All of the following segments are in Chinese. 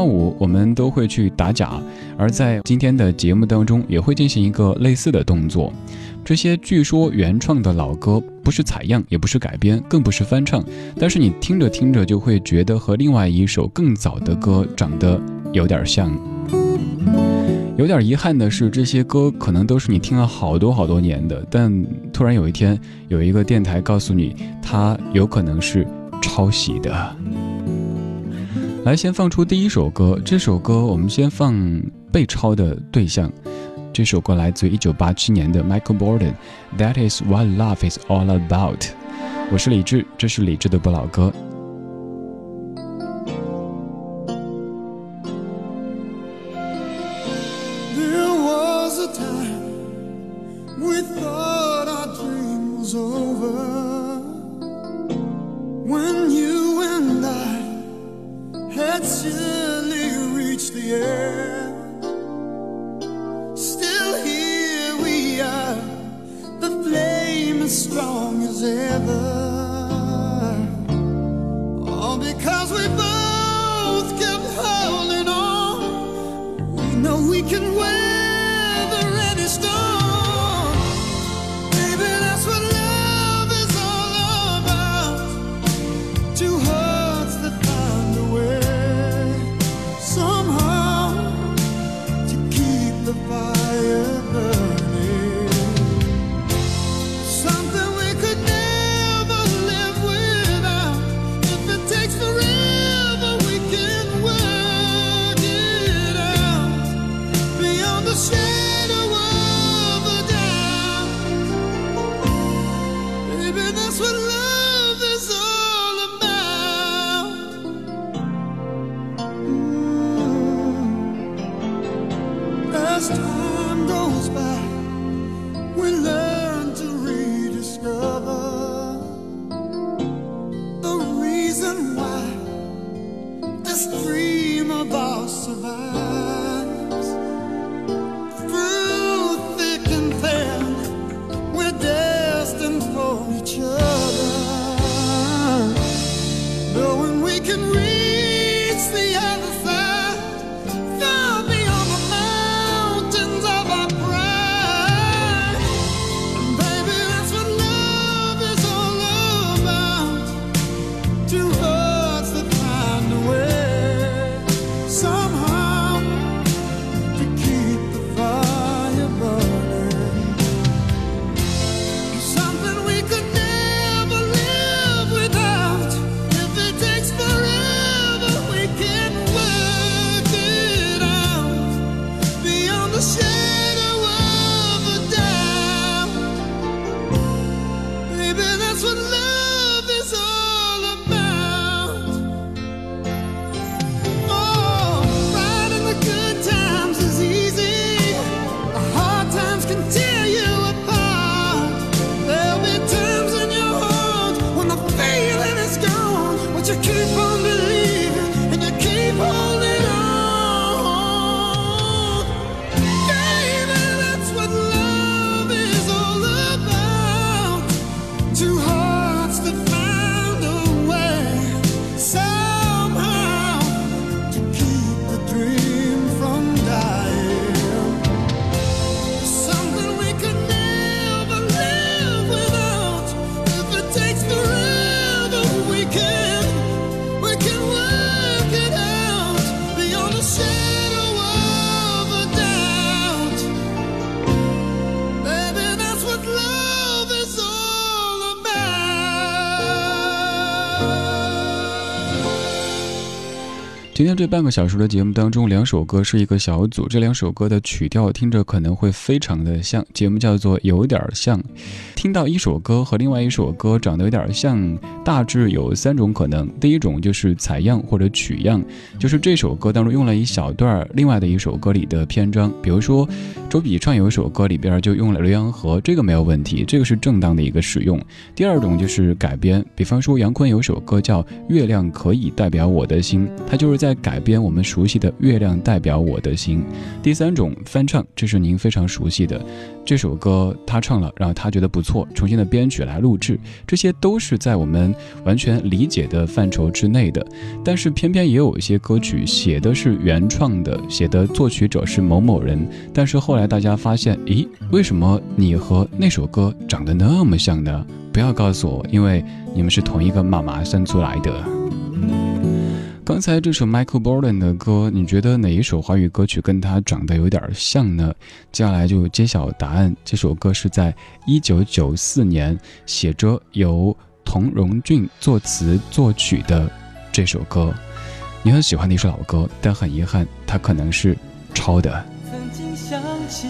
幺五，我们都会去打假，而在今天的节目当中也会进行一个类似的动作。这些据说原创的老歌，不是采样，也不是改编，更不是翻唱，但是你听着听着就会觉得和另外一首更早的歌长得有点像。有点遗憾的是，这些歌可能都是你听了好多好多年的，但突然有一天，有一个电台告诉你，它有可能是抄袭的。来，先放出第一首歌，这首歌我们先放被抄的对象。这首歌来自于一九八七年的 Michael Borden，That is what love is all about。我是李志，这是李志的不老歌。今天这半个小时的节目当中，两首歌是一个小组，这两首歌的曲调听着可能会非常的像，节目叫做有点像。听到一首歌和另外一首歌长得有点像，大致有三种可能。第一种就是采样或者取样，就是这首歌当中用了一小段另外的一首歌里的篇章，比如说周笔畅有一首歌里边就用了《浏阳河》，这个没有问题，这个是正当的一个使用。第二种就是改编，比方说杨坤有首歌叫《月亮可以代表我的心》，他就是在。在改编我们熟悉的《月亮代表我的心》。第三种翻唱，这是您非常熟悉的这首歌，他唱了，然后他觉得不错，重新的编曲来录制，这些都是在我们完全理解的范畴之内的。但是偏偏也有一些歌曲写的是原创的，写的作曲者是某某人，但是后来大家发现，咦，为什么你和那首歌长得那么像呢？不要告诉我，因为你们是同一个妈妈生出来的。刚才这首 Michael Bolton 的歌，你觉得哪一首华语歌曲跟他长得有点像呢？接下来就揭晓答案。这首歌是在一九九四年写着由童荣俊作词作曲的这首歌。你很喜欢的一首老歌，但很遗憾，它可能是抄的。曾经想起，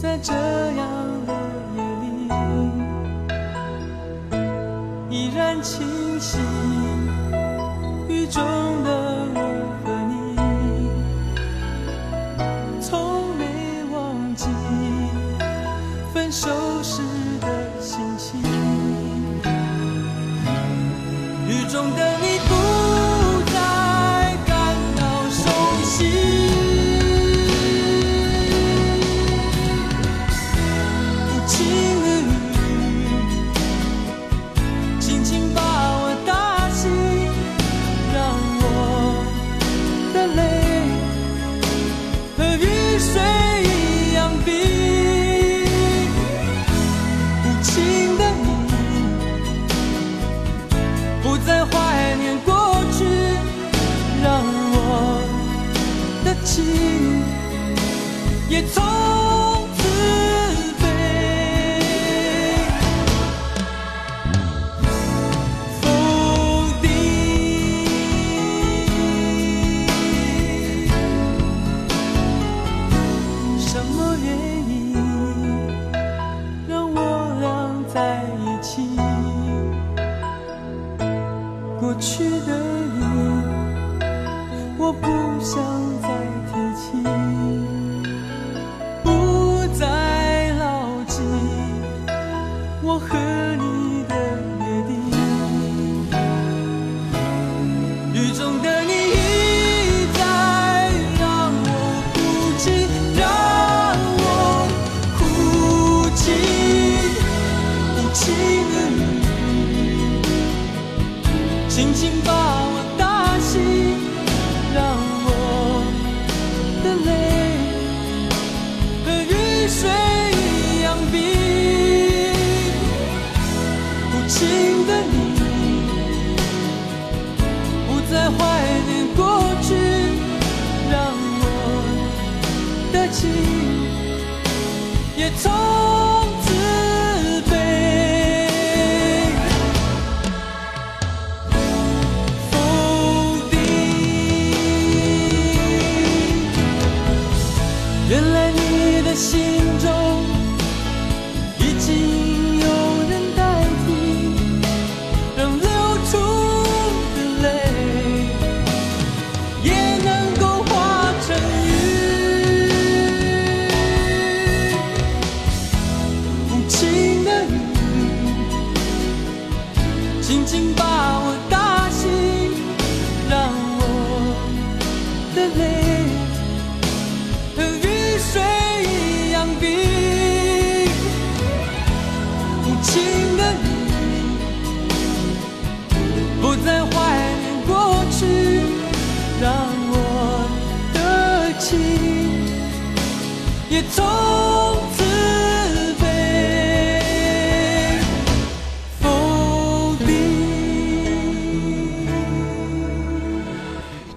在这样的夜里，依然清晰。中的也从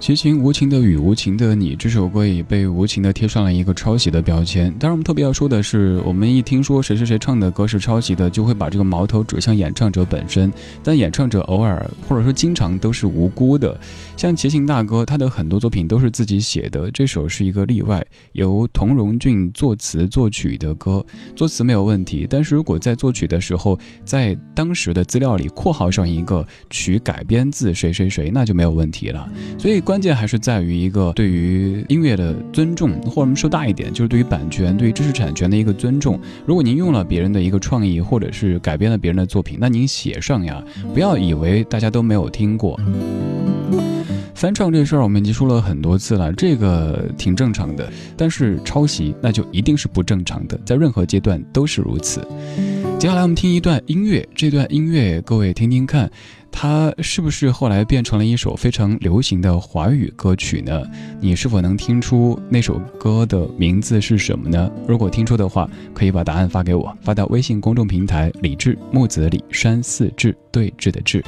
齐秦无情的雨，无情的你，这首歌也被无情的贴上了一个抄袭的标签。当然，我们特别要说的是，我们一听说谁谁谁唱的歌是抄袭的，就会把这个矛头指向演唱者本身。但演唱者偶尔或者说经常都是无辜的。像齐秦大哥，他的很多作品都是自己写的，这首是一个例外，由童荣俊作词作曲的歌，作词没有问题。但是如果在作曲的时候，在当时的资料里括号上一个曲改编自谁谁谁，那就没有问题了。所以关关键还是在于一个对于音乐的尊重，或者我们说大一点，就是对于版权、对于知识产权的一个尊重。如果您用了别人的一个创意，或者是改编了别人的作品，那您写上呀，不要以为大家都没有听过。翻唱这事儿我们已经说了很多次了，这个挺正常的。但是抄袭那就一定是不正常的，在任何阶段都是如此。接下来我们听一段音乐，这段音乐各位听听看，它是不是后来变成了一首非常流行的华语歌曲呢？你是否能听出那首歌的名字是什么呢？如果听出的话，可以把答案发给我，发到微信公众平台“李志木子李山寺志对峙的志”。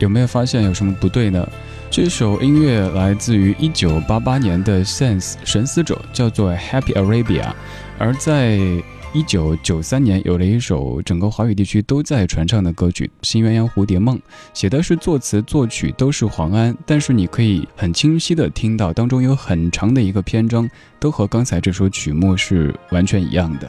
有没有发现有什么不对呢？这首音乐来自于一九八八年的 Sense 神思者，叫做 Happy Arabia。而在一九九三年，有了一首整个华语地区都在传唱的歌曲《新鸳鸯蝴蝶梦》，写的是作词作曲都是黄安，但是你可以很清晰的听到当中有很长的一个篇章，都和刚才这首曲目是完全一样的。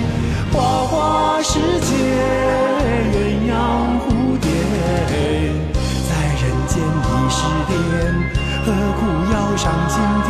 花花世界，鸳鸯蝴蝶，在人间已是癫，何苦要上青天？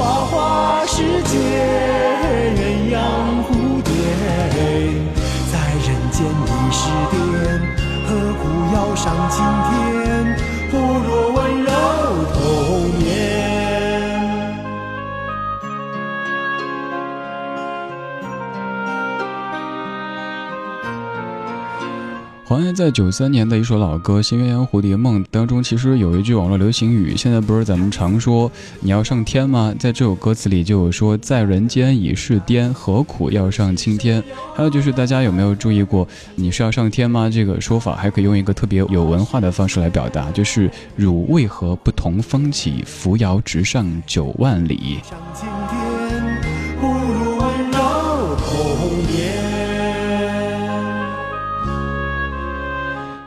花花世界，鸳鸯蝴蝶，在人间已是癫，何苦要上青天？不如在九三年的一首老歌《新鸳鸯蝴蝶梦》当中，其实有一句网络流行语，现在不是咱们常说你要上天吗？在这首歌词里就有说，在人间已是癫，何苦要上青天？还有就是大家有没有注意过，你是要上天吗？这个说法还可以用一个特别有文化的方式来表达，就是汝为何不同风起，扶摇直上九万里？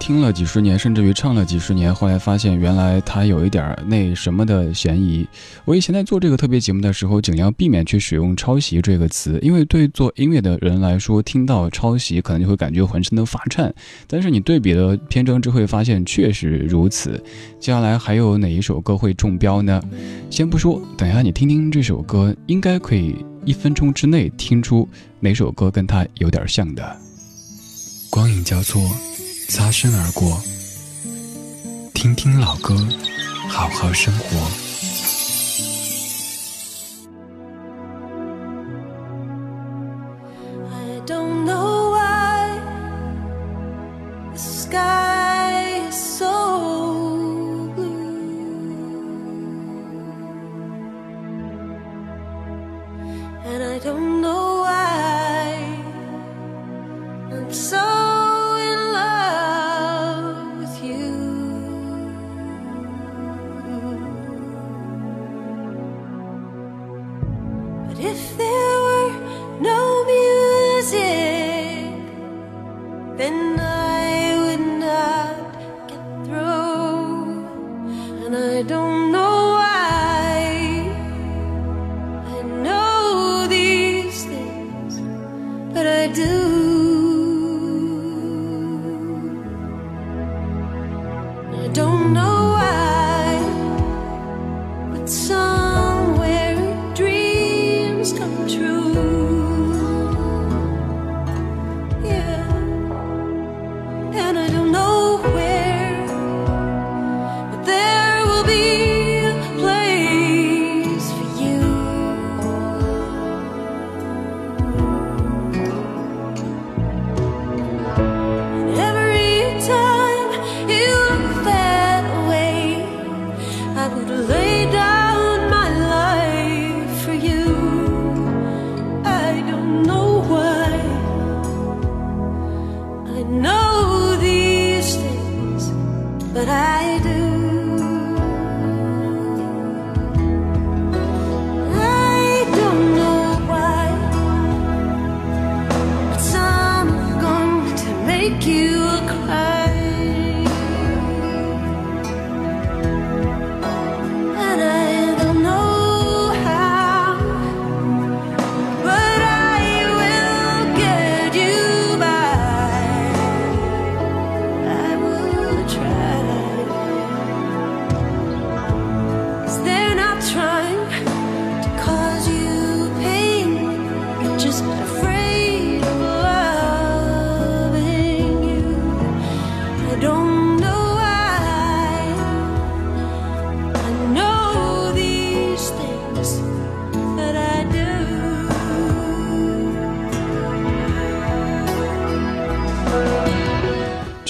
听了几十年，甚至于唱了几十年，后来发现原来他有一点那什么的嫌疑。我以前在做这个特别节目的时候，尽量避免去使用“抄袭”这个词，因为对做音乐的人来说，听到抄袭可能就会感觉浑身都发颤。但是你对比了篇章之后，发现确实如此。接下来还有哪一首歌会中标呢？先不说，等下你听听这首歌，应该可以一分钟之内听出哪首歌跟它有点像的。光影交错。擦身而过，听听老歌，好好生活。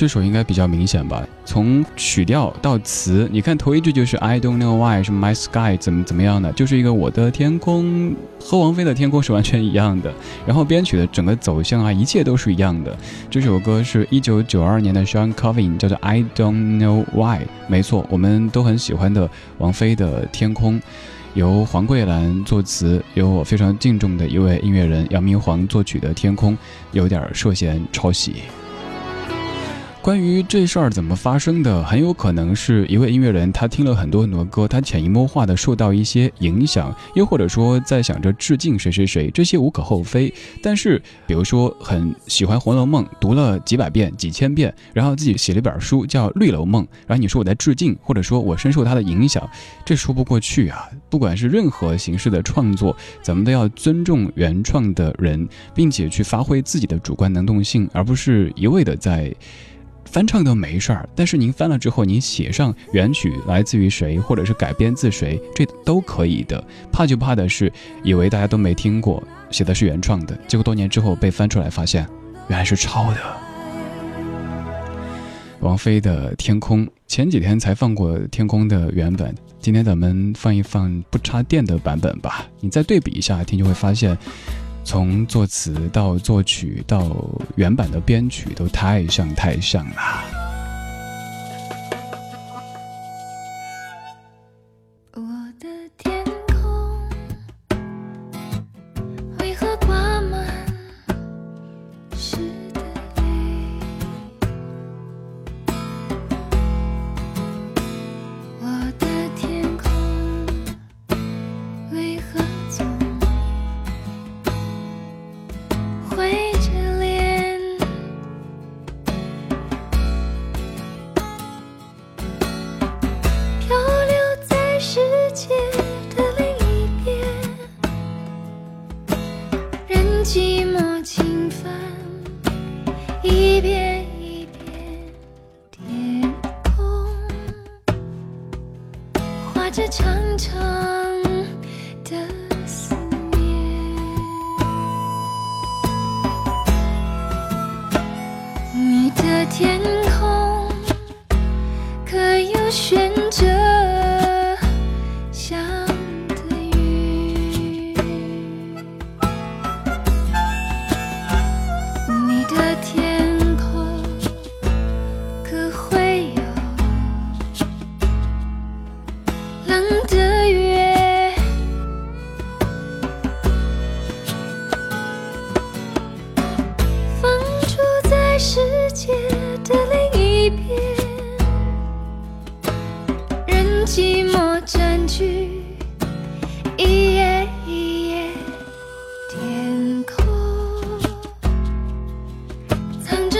这首应该比较明显吧？从曲调到词，你看头一句就是 I don't know why，什么 My sky 怎么怎么样的，就是一个我的天空和王菲的天空是完全一样的。然后编曲的整个走向啊，一切都是一样的。这首歌是一九九二年的 Sean Covin，叫做 I don't know why。没错，我们都很喜欢的王菲的天空。由黄桂兰作词，由我非常敬重的一位音乐人杨明煌作曲的《天空》，有点涉嫌抄袭。关于这事儿怎么发生的，很有可能是一位音乐人，他听了很多很多歌，他潜移默化的受到一些影响，又或者说在想着致敬谁谁谁，这些无可厚非。但是，比如说很喜欢《红楼梦》，读了几百遍、几千遍，然后自己写了一本书叫《绿楼梦》，然后你说我在致敬，或者说我深受他的影响，这说不过去啊！不管是任何形式的创作，咱们都要尊重原创的人，并且去发挥自己的主观能动性，而不是一味的在。翻唱都没事儿，但是您翻了之后，您写上原曲来自于谁，或者是改编自谁，这都可以的。怕就怕的是，以为大家都没听过，写的是原创的，结果多年之后被翻出来，发现原来是抄的。王菲的《天空》，前几天才放过《天空》的原本，今天咱们放一放不插电的版本吧。你再对比一下听，就会发现。从作词到作曲到原版的编曲都太像太像了。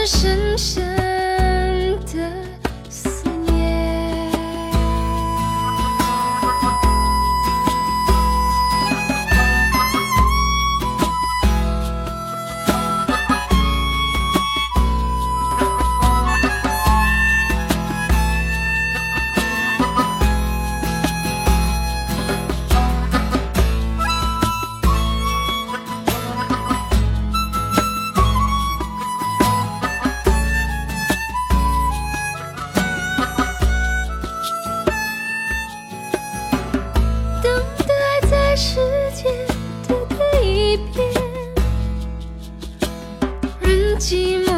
深深寂寞。